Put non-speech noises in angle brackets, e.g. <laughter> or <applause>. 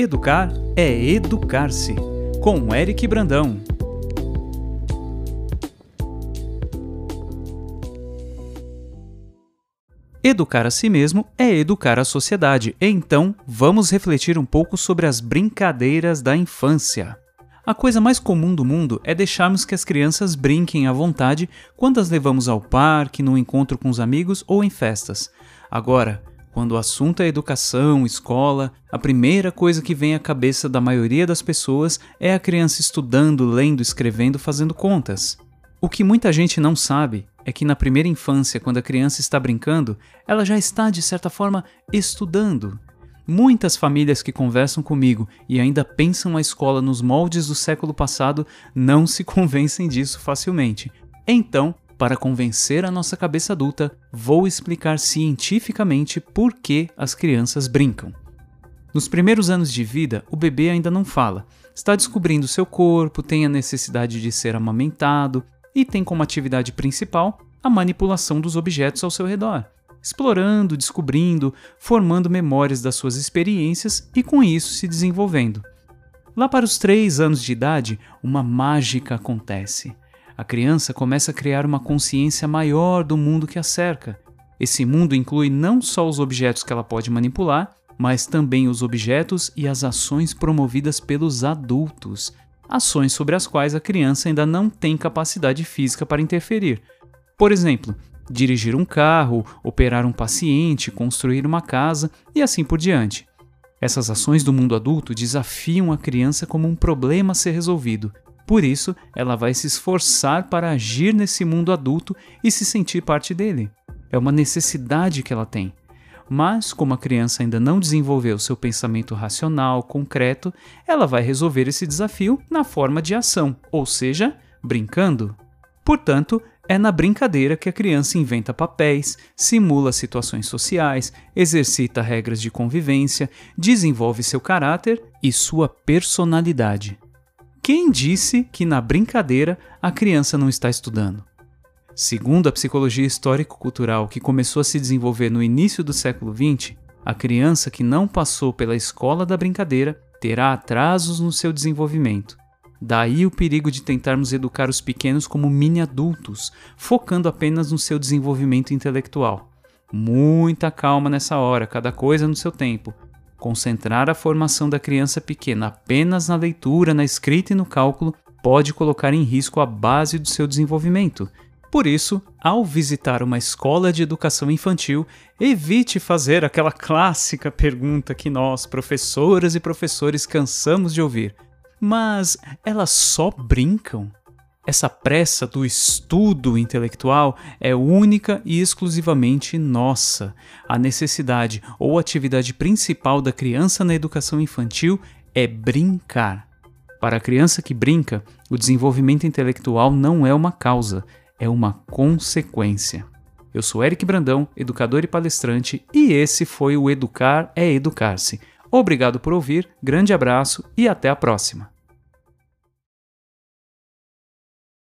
Educar é educar-se, com Eric Brandão. Educar a si mesmo é educar a sociedade, então vamos refletir um pouco sobre as brincadeiras da infância. A coisa mais comum do mundo é deixarmos que as crianças brinquem à vontade quando as levamos ao parque, no encontro com os amigos ou em festas. Agora, quando o assunto é educação, escola, a primeira coisa que vem à cabeça da maioria das pessoas é a criança estudando, lendo, escrevendo, fazendo contas. O que muita gente não sabe é que na primeira infância, quando a criança está brincando, ela já está, de certa forma, estudando. Muitas famílias que conversam comigo e ainda pensam a escola nos moldes do século passado não se <laughs> convencem disso facilmente. Então, para convencer a nossa cabeça adulta, vou explicar cientificamente por que as crianças brincam. Nos primeiros anos de vida, o bebê ainda não fala, está descobrindo seu corpo, tem a necessidade de ser amamentado e tem como atividade principal a manipulação dos objetos ao seu redor, explorando, descobrindo, formando memórias das suas experiências e com isso se desenvolvendo. Lá para os três anos de idade, uma mágica acontece a criança começa a criar uma consciência maior do mundo que a cerca. Esse mundo inclui não só os objetos que ela pode manipular, mas também os objetos e as ações promovidas pelos adultos, ações sobre as quais a criança ainda não tem capacidade física para interferir. Por exemplo, dirigir um carro, operar um paciente, construir uma casa e assim por diante. Essas ações do mundo adulto desafiam a criança como um problema a ser resolvido por isso, ela vai se esforçar para agir nesse mundo adulto e se sentir parte dele. É uma necessidade que ela tem. Mas, como a criança ainda não desenvolveu seu pensamento racional, concreto, ela vai resolver esse desafio na forma de ação, ou seja, brincando. Portanto, é na brincadeira que a criança inventa papéis, simula situações sociais, exercita regras de convivência, desenvolve seu caráter e sua personalidade. Quem disse que na brincadeira a criança não está estudando? Segundo a psicologia histórico-cultural que começou a se desenvolver no início do século XX, a criança que não passou pela escola da brincadeira terá atrasos no seu desenvolvimento. Daí o perigo de tentarmos educar os pequenos como mini-adultos, focando apenas no seu desenvolvimento intelectual. Muita calma nessa hora, cada coisa no seu tempo, Concentrar a formação da criança pequena apenas na leitura, na escrita e no cálculo pode colocar em risco a base do seu desenvolvimento. Por isso, ao visitar uma escola de educação infantil, evite fazer aquela clássica pergunta que nós, professoras e professores, cansamos de ouvir: Mas elas só brincam? Essa pressa do estudo intelectual é única e exclusivamente nossa. A necessidade ou atividade principal da criança na educação infantil é brincar. Para a criança que brinca, o desenvolvimento intelectual não é uma causa, é uma consequência. Eu sou Eric Brandão, educador e palestrante, e esse foi o Educar é Educar-se. Obrigado por ouvir, grande abraço e até a próxima!